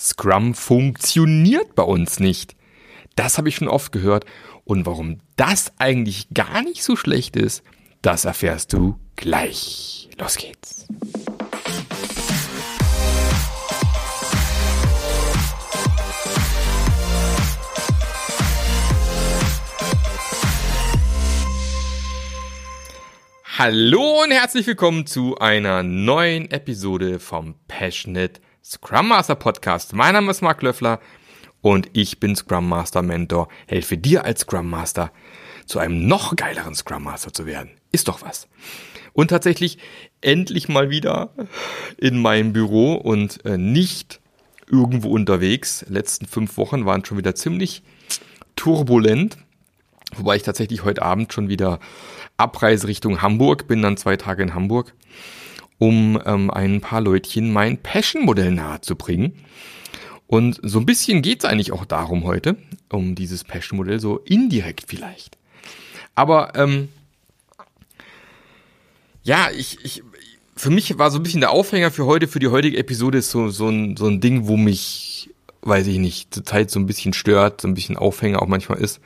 Scrum funktioniert bei uns nicht. Das habe ich schon oft gehört. Und warum das eigentlich gar nicht so schlecht ist, das erfährst du gleich. Los geht's. Hallo und herzlich willkommen zu einer neuen Episode vom Passionate Scrum Master Podcast. Mein Name ist Marc Löffler und ich bin Scrum Master Mentor, helfe dir als Scrum Master zu einem noch geileren Scrum Master zu werden. Ist doch was. Und tatsächlich endlich mal wieder in meinem Büro und äh, nicht irgendwo unterwegs. letzten fünf Wochen waren schon wieder ziemlich turbulent, wobei ich tatsächlich heute Abend schon wieder Abreise Richtung Hamburg, bin dann zwei Tage in Hamburg, um ähm, ein paar Leutchen mein Passion-Modell nahezubringen. Und so ein bisschen geht's eigentlich auch darum heute, um dieses Passion-Modell, so indirekt vielleicht. Aber ähm, ja, ich, ich, für mich war so ein bisschen der Aufhänger für heute, für die heutige Episode, ist so, so, ein, so ein Ding, wo mich, weiß ich nicht, zur Zeit so ein bisschen stört, so ein bisschen Aufhänger auch manchmal ist.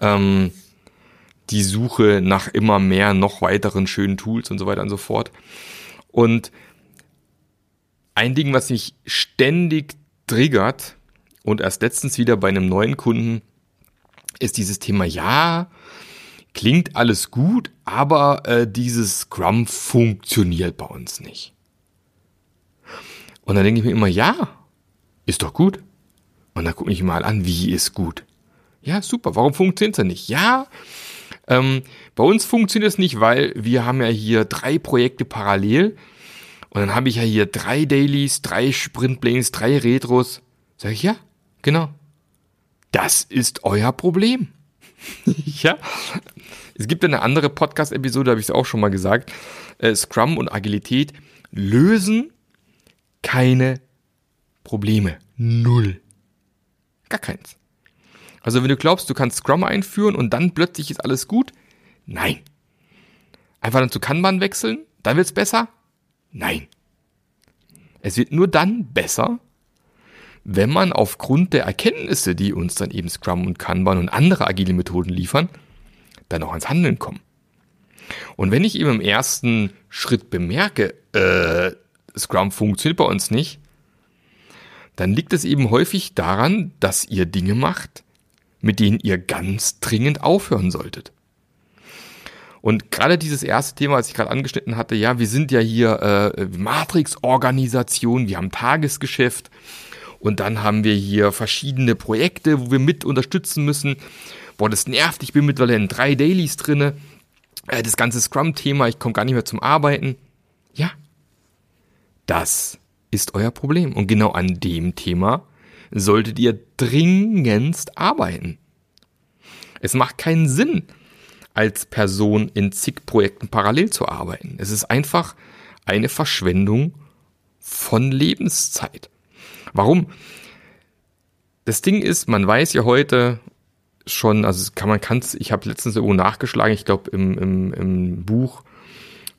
Ähm, die Suche nach immer mehr, noch weiteren schönen Tools und so weiter und so fort. Und ein Ding, was mich ständig triggert und erst letztens wieder bei einem neuen Kunden, ist dieses Thema, ja, klingt alles gut, aber äh, dieses Scrum funktioniert bei uns nicht. Und dann denke ich mir immer, ja, ist doch gut. Und dann gucke ich mal an, wie ist gut. Ja, super, warum funktioniert es denn nicht? Ja, ähm, bei uns funktioniert es nicht, weil wir haben ja hier drei Projekte parallel. Und dann habe ich ja hier drei Dailies, drei Sprintplanes, drei Retros. Sag ich, ja, genau. Das ist euer Problem. ja. Es gibt eine andere Podcast-Episode, habe ich es auch schon mal gesagt. Äh, Scrum und Agilität lösen keine Probleme. Null. Gar keins. Also wenn du glaubst, du kannst Scrum einführen und dann plötzlich ist alles gut, nein. Einfach dann zu Kanban wechseln, dann wird's besser? Nein. Es wird nur dann besser, wenn man aufgrund der Erkenntnisse, die uns dann eben Scrum und Kanban und andere agile Methoden liefern, dann auch ans Handeln kommen. Und wenn ich eben im ersten Schritt bemerke, äh, Scrum funktioniert bei uns nicht, dann liegt es eben häufig daran, dass ihr Dinge macht, mit denen ihr ganz dringend aufhören solltet. Und gerade dieses erste Thema, was ich gerade angeschnitten hatte, ja, wir sind ja hier äh, Matrix-Organisation, wir haben Tagesgeschäft und dann haben wir hier verschiedene Projekte, wo wir mit unterstützen müssen. Boah, das nervt, ich bin mittlerweile in drei Dailies drinne. Äh, das ganze Scrum-Thema, ich komme gar nicht mehr zum Arbeiten. Ja, das ist euer Problem. Und genau an dem Thema solltet ihr dringendst arbeiten. Es macht keinen Sinn, als Person in zig Projekten parallel zu arbeiten. Es ist einfach eine Verschwendung von Lebenszeit. Warum? Das Ding ist, man weiß ja heute schon, also kann man kann ich habe letztens irgendwo nachgeschlagen, ich glaube im, im, im Buch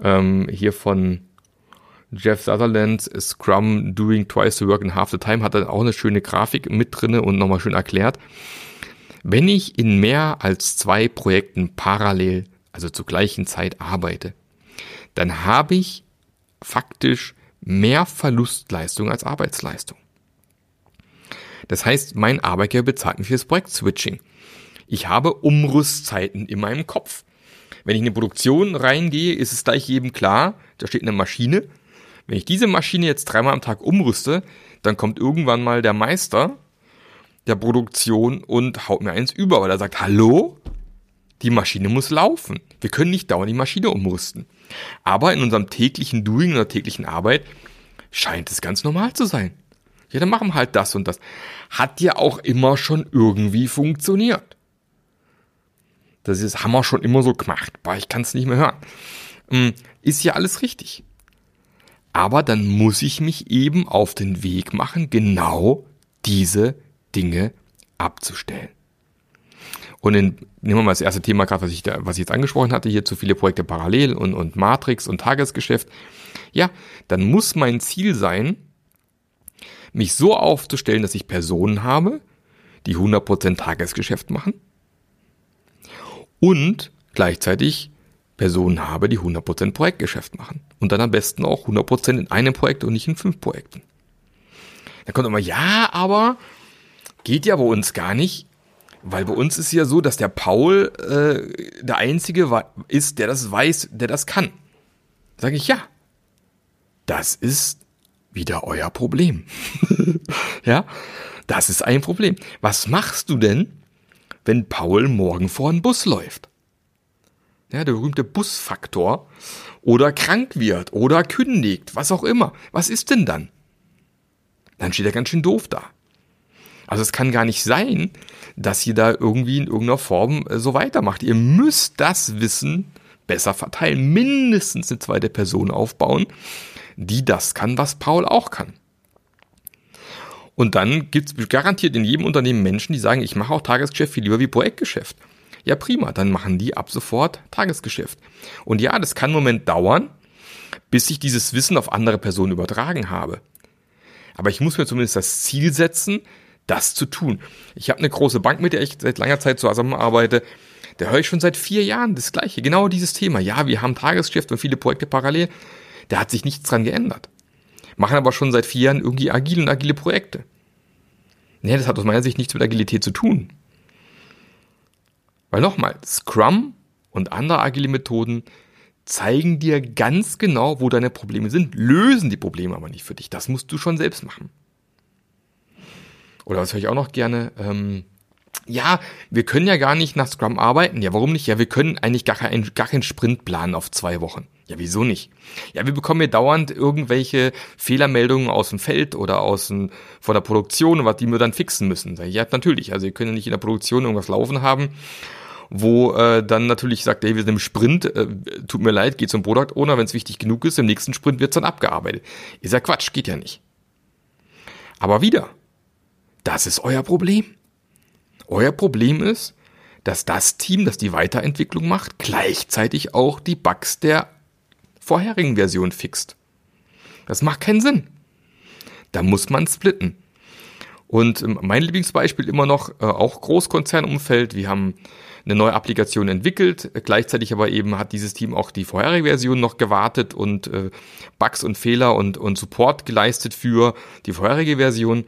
ähm, hier von Jeff Sutherland, Scrum Doing Twice the Work in Half the Time, hat dann auch eine schöne Grafik mit drinne und nochmal schön erklärt. Wenn ich in mehr als zwei Projekten parallel, also zur gleichen Zeit arbeite, dann habe ich faktisch mehr Verlustleistung als Arbeitsleistung. Das heißt, mein Arbeitgeber bezahlt mich für das Projekt-Switching. Ich habe Umrüstzeiten in meinem Kopf. Wenn ich in eine Produktion reingehe, ist es gleich jedem klar, da steht eine Maschine, wenn ich diese Maschine jetzt dreimal am Tag umrüste, dann kommt irgendwann mal der Meister der Produktion und haut mir eins über, weil er sagt, hallo, die Maschine muss laufen. Wir können nicht dauernd die Maschine umrüsten. Aber in unserem täglichen Doing, oder täglichen Arbeit, scheint es ganz normal zu sein. Ja, dann machen wir halt das und das. Hat ja auch immer schon irgendwie funktioniert. Das ist, haben wir schon immer so gemacht. Boah, ich kann es nicht mehr hören. Hm, ist ja alles richtig. Aber dann muss ich mich eben auf den Weg machen, genau diese Dinge abzustellen. Und in, nehmen wir mal das erste Thema gerade, was ich, da, was ich jetzt angesprochen hatte, hier zu viele Projekte parallel und, und Matrix und Tagesgeschäft. Ja, dann muss mein Ziel sein, mich so aufzustellen, dass ich Personen habe, die 100% Tagesgeschäft machen und gleichzeitig Personen habe, die 100% Projektgeschäft machen. Und dann am besten auch 100% in einem Projekt und nicht in fünf Projekten. Da kommt immer, ja, aber geht ja bei uns gar nicht, weil bei uns ist ja so, dass der Paul äh, der Einzige ist, der das weiß, der das kann. Sage ich, ja, das ist wieder euer Problem. ja, das ist ein Problem. Was machst du denn, wenn Paul morgen vor einen Bus läuft? Ja, der berühmte Busfaktor. Oder krank wird oder kündigt, was auch immer. Was ist denn dann? Dann steht er ganz schön doof da. Also es kann gar nicht sein, dass ihr da irgendwie in irgendeiner Form äh, so weitermacht. Ihr müsst das Wissen besser verteilen. Mindestens eine zweite Person aufbauen, die das kann, was Paul auch kann. Und dann gibt es garantiert in jedem Unternehmen Menschen, die sagen, ich mache auch Tagesgeschäft viel lieber wie Projektgeschäft. Ja, prima, dann machen die ab sofort Tagesgeschäft. Und ja, das kann einen Moment dauern, bis ich dieses Wissen auf andere Personen übertragen habe. Aber ich muss mir zumindest das Ziel setzen, das zu tun. Ich habe eine große Bank, mit der ich seit langer Zeit zusammenarbeite. Da höre ich schon seit vier Jahren das Gleiche, genau dieses Thema. Ja, wir haben Tagesgeschäft und viele Projekte parallel. Da hat sich nichts dran geändert machen aber schon seit vier Jahren irgendwie agile und agile Projekte. Nee, das hat aus meiner Sicht nichts mit Agilität zu tun. Weil nochmal, Scrum und andere agile Methoden zeigen dir ganz genau, wo deine Probleme sind, lösen die Probleme aber nicht für dich. Das musst du schon selbst machen. Oder was höre ich auch noch gerne? Ähm, ja, wir können ja gar nicht nach Scrum arbeiten. Ja, warum nicht? Ja, wir können eigentlich gar, keinen gar keinen Sprint planen auf zwei Wochen. Ja, wieso nicht? Ja, wir bekommen ja dauernd irgendwelche Fehlermeldungen aus dem Feld oder aus dem, von der Produktion, was die wir dann fixen müssen. Ja, natürlich. Also, wir können ja nicht in der Produktion irgendwas laufen haben, wo äh, dann natürlich sagt, ey, wir sind im Sprint, äh, tut mir leid, geht zum Product Owner, wenn es wichtig genug ist, im nächsten Sprint wird's dann abgearbeitet. Ist ja Quatsch, geht ja nicht. Aber wieder, das ist euer Problem. Euer Problem ist, dass das Team, das die Weiterentwicklung macht, gleichzeitig auch die Bugs der vorherigen Version fixt. Das macht keinen Sinn. Da muss man splitten. Und ähm, mein Lieblingsbeispiel immer noch, äh, auch Großkonzernumfeld. Wir haben eine neue Applikation entwickelt. Gleichzeitig aber eben hat dieses Team auch die vorherige Version noch gewartet und äh, Bugs und Fehler und, und Support geleistet für die vorherige Version.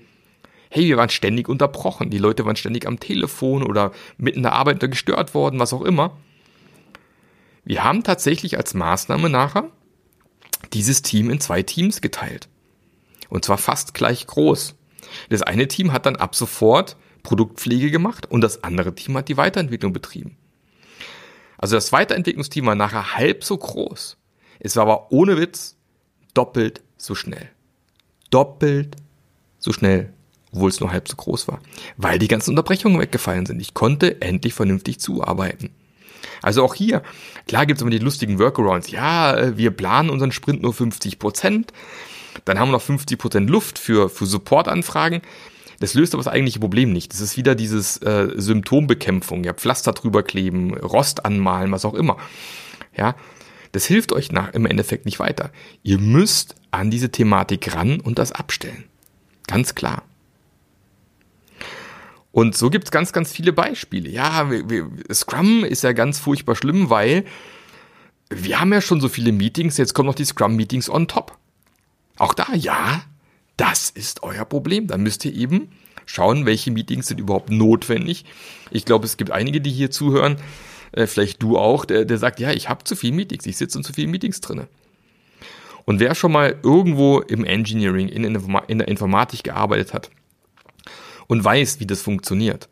Hey, wir waren ständig unterbrochen. Die Leute waren ständig am Telefon oder mitten in der Arbeit gestört worden, was auch immer. Wir haben tatsächlich als Maßnahme nachher dieses Team in zwei Teams geteilt. Und zwar fast gleich groß. Das eine Team hat dann ab sofort Produktpflege gemacht und das andere Team hat die Weiterentwicklung betrieben. Also das Weiterentwicklungsteam war nachher halb so groß. Es war aber ohne Witz doppelt so schnell. Doppelt so schnell, obwohl es nur halb so groß war. Weil die ganzen Unterbrechungen weggefallen sind. Ich konnte endlich vernünftig zuarbeiten. Also auch hier, klar gibt es immer die lustigen Workarounds. Ja, äh, wir planen unseren Sprint nur 50 Prozent. Dann haben wir noch 50 Prozent Luft für, für Supportanfragen. Das löst aber das eigentliche Problem nicht. Das ist wieder dieses äh, Symptombekämpfung, ja, Pflaster drüber kleben, Rost anmalen, was auch immer. Ja, das hilft euch nach, im Endeffekt nicht weiter. Ihr müsst an diese Thematik ran und das abstellen. Ganz klar. Und so gibt's ganz, ganz viele Beispiele. Ja, wir, wir, Scrum ist ja ganz furchtbar schlimm, weil wir haben ja schon so viele Meetings, jetzt kommen noch die Scrum-Meetings on top. Auch da, ja, das ist euer Problem. Da müsst ihr eben schauen, welche Meetings sind überhaupt notwendig. Ich glaube, es gibt einige, die hier zuhören, äh, vielleicht du auch, der, der sagt, ja, ich habe zu viele Meetings, ich sitze in zu vielen Meetings drinne. Und wer schon mal irgendwo im Engineering, in, in der Informatik gearbeitet hat, und weiß, wie das funktioniert.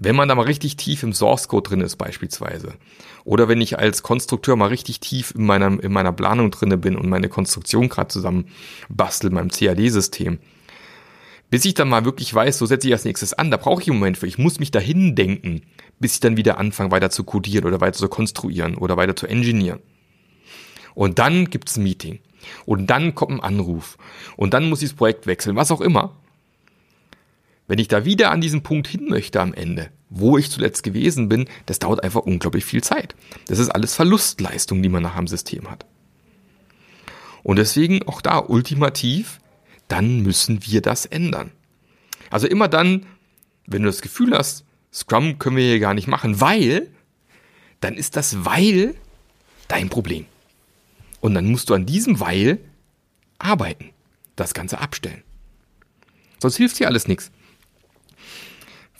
Wenn man da mal richtig tief im Source Code drin ist beispielsweise, oder wenn ich als Konstrukteur mal richtig tief in meiner, in meiner Planung drinne bin und meine Konstruktion gerade zusammen bastel, meinem CAD-System, bis ich dann mal wirklich weiß, so setze ich als nächstes an, da brauche ich einen Moment für. Ich muss mich dahin denken, bis ich dann wieder anfange, weiter zu codieren oder weiter zu konstruieren oder weiter zu engineeren. Und dann gibt's ein Meeting. Und dann kommt ein Anruf. Und dann muss ich das Projekt wechseln, was auch immer. Wenn ich da wieder an diesen Punkt hin möchte am Ende, wo ich zuletzt gewesen bin, das dauert einfach unglaublich viel Zeit. Das ist alles Verlustleistung, die man nach dem System hat. Und deswegen auch da ultimativ dann müssen wir das ändern. Also immer dann, wenn du das Gefühl hast, Scrum können wir hier gar nicht machen, weil, dann ist das Weil dein Problem. Und dann musst du an diesem Weil arbeiten, das Ganze abstellen. Sonst hilft dir alles nichts.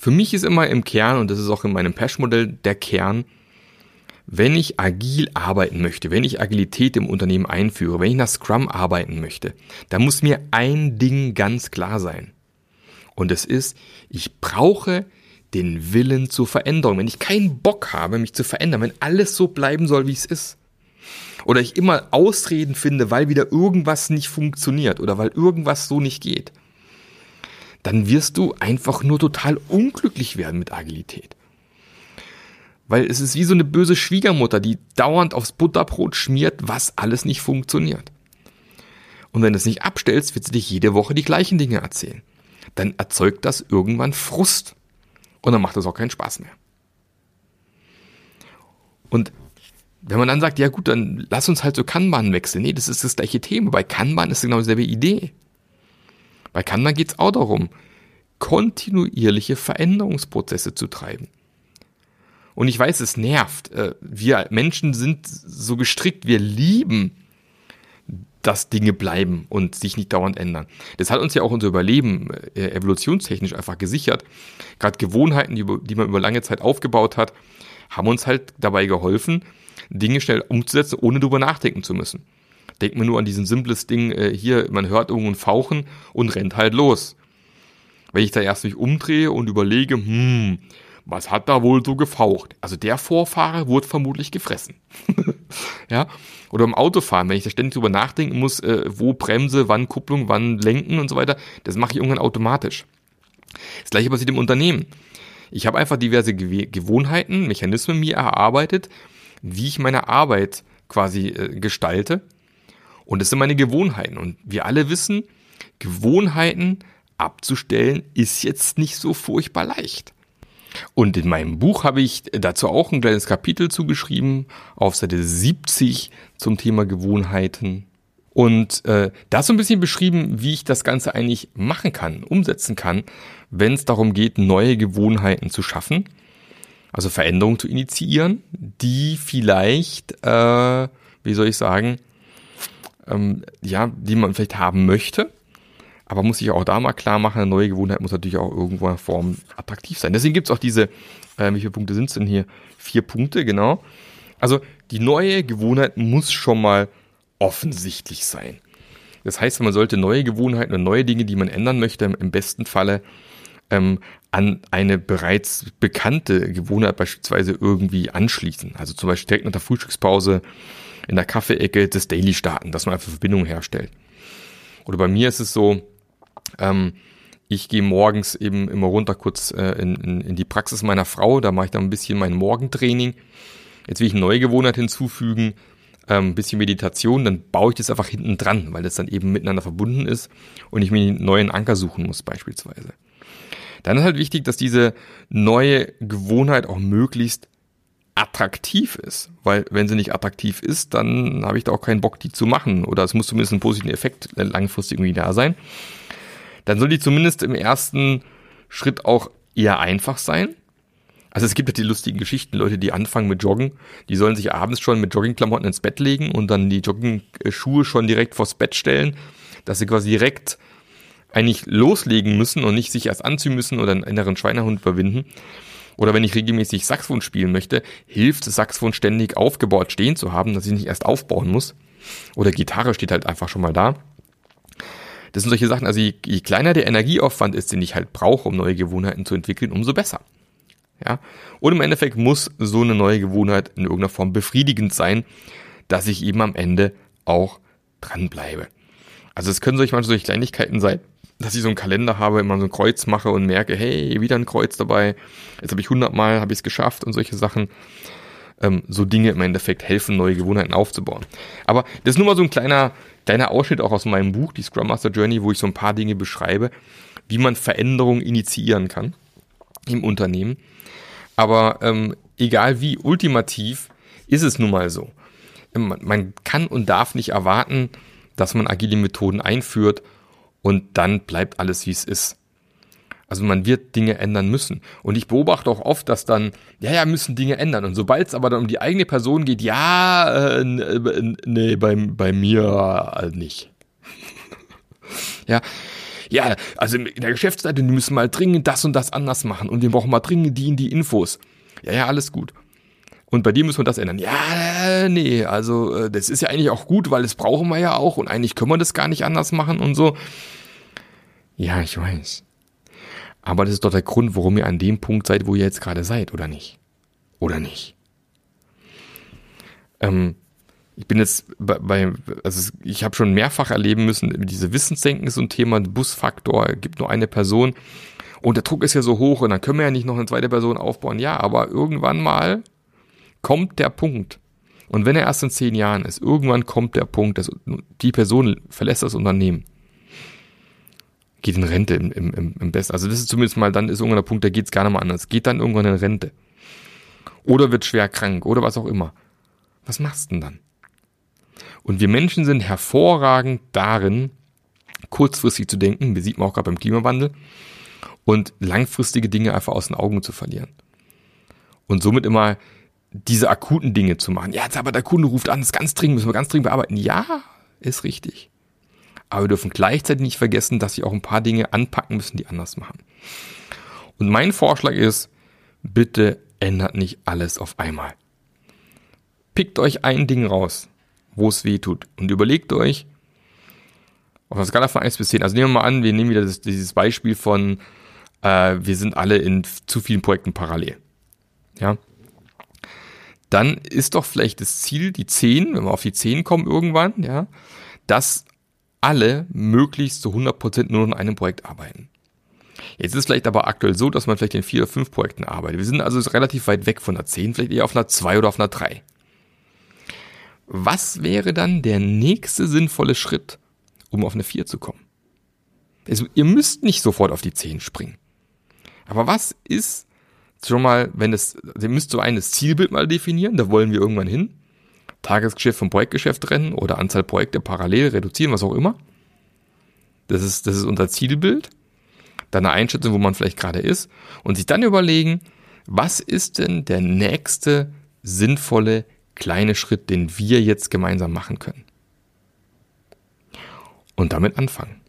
Für mich ist immer im Kern, und das ist auch in meinem Pash-Modell der Kern, wenn ich agil arbeiten möchte, wenn ich Agilität im Unternehmen einführe, wenn ich nach Scrum arbeiten möchte, dann muss mir ein Ding ganz klar sein. Und es ist, ich brauche den Willen zur Veränderung. Wenn ich keinen Bock habe, mich zu verändern, wenn alles so bleiben soll, wie es ist, oder ich immer Ausreden finde, weil wieder irgendwas nicht funktioniert oder weil irgendwas so nicht geht, dann wirst du einfach nur total unglücklich werden mit Agilität. Weil es ist wie so eine böse Schwiegermutter, die dauernd aufs Butterbrot schmiert, was alles nicht funktioniert. Und wenn du es nicht abstellst, wird sie dich jede Woche die gleichen Dinge erzählen. Dann erzeugt das irgendwann Frust. Und dann macht das auch keinen Spaß mehr. Und wenn man dann sagt, ja gut, dann lass uns halt so Kanban wechseln. Nee, das ist das gleiche Thema. Bei Kanban ist genau dieselbe Idee. Bei Kanban geht es auch darum, kontinuierliche Veränderungsprozesse zu treiben. Und ich weiß, es nervt. Äh, wir Menschen sind so gestrickt, wir lieben, dass Dinge bleiben und sich nicht dauernd ändern. Das hat uns ja auch unser Überleben äh, evolutionstechnisch einfach gesichert. Gerade Gewohnheiten, die, die man über lange Zeit aufgebaut hat, haben uns halt dabei geholfen, Dinge schnell umzusetzen, ohne darüber nachdenken zu müssen. Denkt man nur an diesen simples Ding, äh, hier, man hört irgendwo ein Fauchen und rennt halt los. Wenn ich da erst mich umdrehe und überlege, hm, was hat da wohl so gefaucht? Also der Vorfahrer wurde vermutlich gefressen. ja? Oder im Autofahren, wenn ich da ständig drüber nachdenken muss, äh, wo Bremse, wann Kupplung, wann Lenken und so weiter, das mache ich irgendwann automatisch. Das gleiche passiert im Unternehmen. Ich habe einfach diverse Gewohnheiten, Mechanismen mir erarbeitet, wie ich meine Arbeit quasi äh, gestalte. Und das sind meine Gewohnheiten. Und wir alle wissen, Gewohnheiten abzustellen ist jetzt nicht so furchtbar leicht. Und in meinem Buch habe ich dazu auch ein kleines Kapitel zugeschrieben, auf Seite 70 zum Thema Gewohnheiten. Und äh, da so ein bisschen beschrieben, wie ich das Ganze eigentlich machen kann, umsetzen kann, wenn es darum geht, neue Gewohnheiten zu schaffen also Veränderungen zu initiieren, die vielleicht, äh, wie soll ich sagen, ähm, ja, die man vielleicht haben möchte, aber muss sich auch da mal klar machen, eine neue Gewohnheit muss natürlich auch irgendwo in Form attraktiv sein. Deswegen gibt's auch diese, äh, wie viele Punkte sind es denn hier? Vier Punkte, genau. Also die neue Gewohnheit muss schon mal offensichtlich sein. Das heißt, man sollte neue Gewohnheiten und neue Dinge, die man ändern möchte, im besten Falle ähm, an eine bereits bekannte Gewohnheit beispielsweise irgendwie anschließen. Also zum Beispiel direkt nach der Frühstückspause in der Kaffeeecke das Daily starten, dass man einfach Verbindungen herstellt. Oder bei mir ist es so, ähm, ich gehe morgens eben immer runter kurz äh, in, in, in die Praxis meiner Frau, da mache ich dann ein bisschen mein Morgentraining. Jetzt will ich eine neue Gewohnheit hinzufügen, ähm, ein bisschen Meditation, dann baue ich das einfach hinten dran, weil das dann eben miteinander verbunden ist und ich mir einen neuen Anker suchen muss beispielsweise. Dann ist halt wichtig, dass diese neue Gewohnheit auch möglichst attraktiv ist. Weil wenn sie nicht attraktiv ist, dann habe ich da auch keinen Bock, die zu machen. Oder es muss zumindest ein positiver Effekt langfristig irgendwie da sein. Dann soll die zumindest im ersten Schritt auch eher einfach sein. Also es gibt ja die lustigen Geschichten, Leute, die anfangen mit Joggen, die sollen sich abends schon mit Joggingklamotten ins Bett legen und dann die Jogging-Schuhe schon direkt vors Bett stellen, dass sie quasi direkt eigentlich loslegen müssen und nicht sich erst anziehen müssen oder einen inneren Schweinehund überwinden. Oder wenn ich regelmäßig Saxophon spielen möchte, hilft Saxophon ständig aufgebaut stehen zu haben, dass ich nicht erst aufbauen muss. Oder Gitarre steht halt einfach schon mal da. Das sind solche Sachen, also je, je kleiner der Energieaufwand ist, den ich halt brauche, um neue Gewohnheiten zu entwickeln, umso besser. Ja? Und im Endeffekt muss so eine neue Gewohnheit in irgendeiner Form befriedigend sein, dass ich eben am Ende auch dranbleibe. Also es können solche manchmal solche Kleinigkeiten sein, dass ich so einen Kalender habe, immer so ein Kreuz mache und merke, hey, wieder ein Kreuz dabei. Jetzt habe ich 100 Mal, habe ich es geschafft und solche Sachen. Ähm, so Dinge im Endeffekt helfen, neue Gewohnheiten aufzubauen. Aber das ist nur mal so ein kleiner, kleiner Ausschnitt auch aus meinem Buch, die Scrum Master Journey, wo ich so ein paar Dinge beschreibe, wie man Veränderungen initiieren kann im Unternehmen. Aber ähm, egal wie ultimativ, ist es nun mal so. Man kann und darf nicht erwarten, dass man agile Methoden einführt Und dann bleibt alles, wie es ist. Also man wird Dinge ändern müssen. Und ich beobachte auch oft, dass dann, ja, ja, müssen Dinge ändern. Und sobald es aber dann um die eigene Person geht, ja, äh, äh nee, bei, bei mir äh, nicht. ja, ja, also in der Geschäftsseite, die müssen mal dringend das und das anders machen und wir brauchen mal dringend die und die Infos. Ja, ja, alles gut. Und bei dir müssen wir das ändern. Ja, nee, also äh, das ist ja eigentlich auch gut, weil das brauchen wir ja auch und eigentlich können wir das gar nicht anders machen und so. Ja, ich weiß. Aber das ist doch der Grund, warum ihr an dem Punkt seid, wo ihr jetzt gerade seid, oder nicht? Oder nicht? Ähm, ich bin jetzt bei, bei also ich habe schon mehrfach erleben müssen, diese Wissenssenken ist so ein Thema, Busfaktor, gibt nur eine Person und der Druck ist ja so hoch und dann können wir ja nicht noch eine zweite Person aufbauen. Ja, aber irgendwann mal kommt der Punkt. Und wenn er erst in zehn Jahren ist, irgendwann kommt der Punkt, dass die Person verlässt das Unternehmen. Geht in Rente im, im, im Besten. Also das ist zumindest mal, dann ist irgendwann der Punkt, da geht es gar nicht mal anders. Geht dann irgendwann in Rente. Oder wird schwer krank oder was auch immer. Was machst du denn dann? Und wir Menschen sind hervorragend darin, kurzfristig zu denken, wir sieht man auch gerade beim Klimawandel, und langfristige Dinge einfach aus den Augen zu verlieren. Und somit immer diese akuten Dinge zu machen. Ja, jetzt aber der Kunde ruft an, ist ganz dringend, müssen wir ganz dringend bearbeiten. Ja, ist richtig. Aber wir dürfen gleichzeitig nicht vergessen, dass sie auch ein paar Dinge anpacken müssen, die anders machen. Und mein Vorschlag ist, bitte ändert nicht alles auf einmal. Pickt euch ein Ding raus wo es weh tut. Und überlegt euch, auf der Skala von 1 bis 10, also nehmen wir mal an, wir nehmen wieder das, dieses Beispiel von, äh, wir sind alle in zu vielen Projekten parallel. Ja. Dann ist doch vielleicht das Ziel, die 10, wenn wir auf die 10 kommen irgendwann, ja, dass alle möglichst zu 100% nur in einem Projekt arbeiten. Jetzt ist es vielleicht aber aktuell so, dass man vielleicht in vier oder fünf Projekten arbeitet. Wir sind also relativ weit weg von der 10, vielleicht eher auf einer 2 oder auf einer 3. Was wäre dann der nächste sinnvolle Schritt, um auf eine 4 zu kommen? Also ihr müsst nicht sofort auf die 10 springen. Aber was ist schon mal, wenn es, ihr müsst so eines Zielbild mal definieren, da wollen wir irgendwann hin. Tagesgeschäft vom Projektgeschäft trennen oder Anzahl Projekte parallel reduzieren, was auch immer. Das ist, das ist unser Zielbild. Dann eine Einschätzung, wo man vielleicht gerade ist. Und sich dann überlegen, was ist denn der nächste sinnvolle kleine Schritt, den wir jetzt gemeinsam machen können. Und damit anfangen.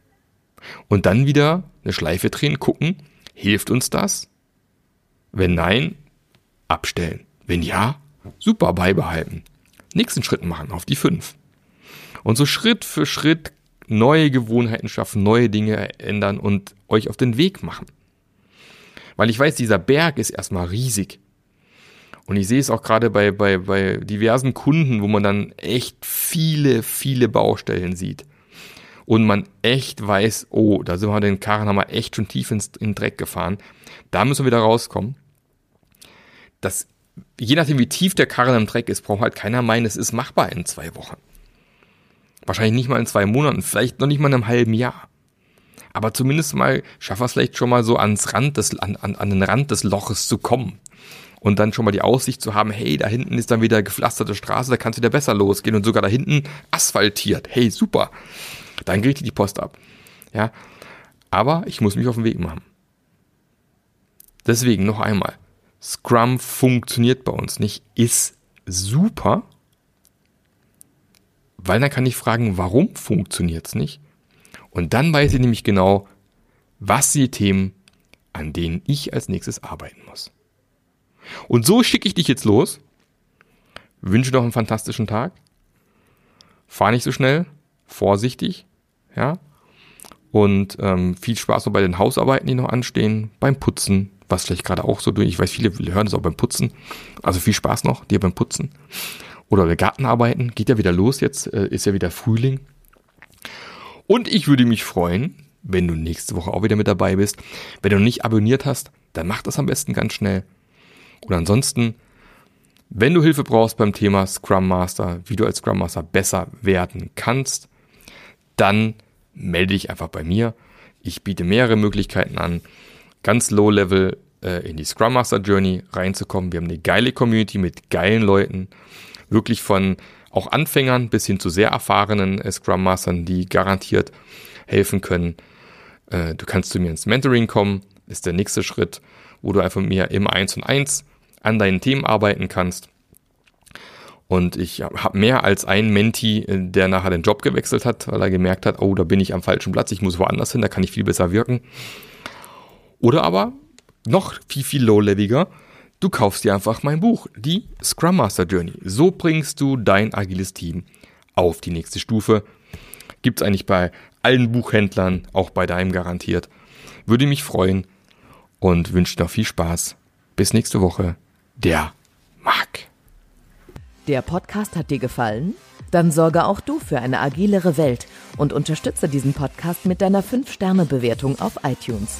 Und dann wieder eine Schleife drehen, gucken, hilft uns das? Wenn nein, abstellen. Wenn ja, super beibehalten. Nächsten Schritt machen auf die fünf. Und so Schritt für Schritt neue Gewohnheiten schaffen, neue Dinge ändern und euch auf den Weg machen. Weil ich weiß, dieser Berg ist erstmal riesig. Und ich sehe es auch gerade bei, bei, bei diversen Kunden, wo man dann echt viele, viele Baustellen sieht. Und man echt weiß, oh, da sind wir den Karren, haben wir echt schon tief ins, in den Dreck gefahren. Da müssen wir wieder rauskommen. Das, je nachdem, wie tief der Karren im Dreck ist, braucht halt keiner meinen, es ist machbar in zwei Wochen. Wahrscheinlich nicht mal in zwei Monaten, vielleicht noch nicht mal in einem halben Jahr. Aber zumindest mal schaffen wir es vielleicht schon mal so ans Rand des, an, an, an den Rand des Loches zu kommen und dann schon mal die Aussicht zu haben, hey, da hinten ist dann wieder gepflasterte Straße, da kannst du wieder besser losgehen und sogar da hinten asphaltiert. Hey, super. Dann kriegt die Post ab. Ja. Aber ich muss mich auf den Weg machen. Deswegen noch einmal. Scrum funktioniert bei uns nicht, ist super, weil dann kann ich fragen, warum funktioniert es nicht? Und dann weiß ich nämlich genau, was sind die Themen, an denen ich als nächstes arbeiten muss. Und so schicke ich dich jetzt los. Wünsche noch einen fantastischen Tag. Fahr nicht so schnell, vorsichtig, ja. Und ähm, viel Spaß noch bei den Hausarbeiten, die noch anstehen, beim Putzen, was vielleicht gerade auch so durch. Ich weiß, viele hören das auch beim Putzen. Also viel Spaß noch dir beim Putzen. Oder bei Gartenarbeiten. Geht ja wieder los jetzt, äh, ist ja wieder Frühling. Und ich würde mich freuen, wenn du nächste Woche auch wieder mit dabei bist. Wenn du nicht abonniert hast, dann mach das am besten ganz schnell. Und ansonsten, wenn du Hilfe brauchst beim Thema Scrum Master, wie du als Scrum Master besser werden kannst, dann melde dich einfach bei mir. Ich biete mehrere Möglichkeiten an, ganz low level äh, in die Scrum Master Journey reinzukommen. Wir haben eine geile Community mit geilen Leuten, wirklich von auch Anfängern bis hin zu sehr erfahrenen äh, Scrum Mastern, die garantiert helfen können. Äh, du kannst zu mir ins Mentoring kommen, ist der nächste Schritt, wo du einfach mit mir im Eins und Eins an deinen Themen arbeiten kannst. Und ich habe mehr als einen Menti, äh, der nachher den Job gewechselt hat, weil er gemerkt hat, oh, da bin ich am falschen Platz, ich muss woanders hin, da kann ich viel besser wirken. Oder aber noch viel, viel low-leveliger, du kaufst dir einfach mein Buch, die Scrum Master Journey. So bringst du dein agiles Team auf die nächste Stufe. Gibt's eigentlich bei allen Buchhändlern, auch bei deinem garantiert. Würde mich freuen und wünsche noch viel Spaß. Bis nächste Woche. Der Marc. Der Podcast hat dir gefallen? Dann sorge auch du für eine agilere Welt und unterstütze diesen Podcast mit deiner 5-Sterne-Bewertung auf iTunes.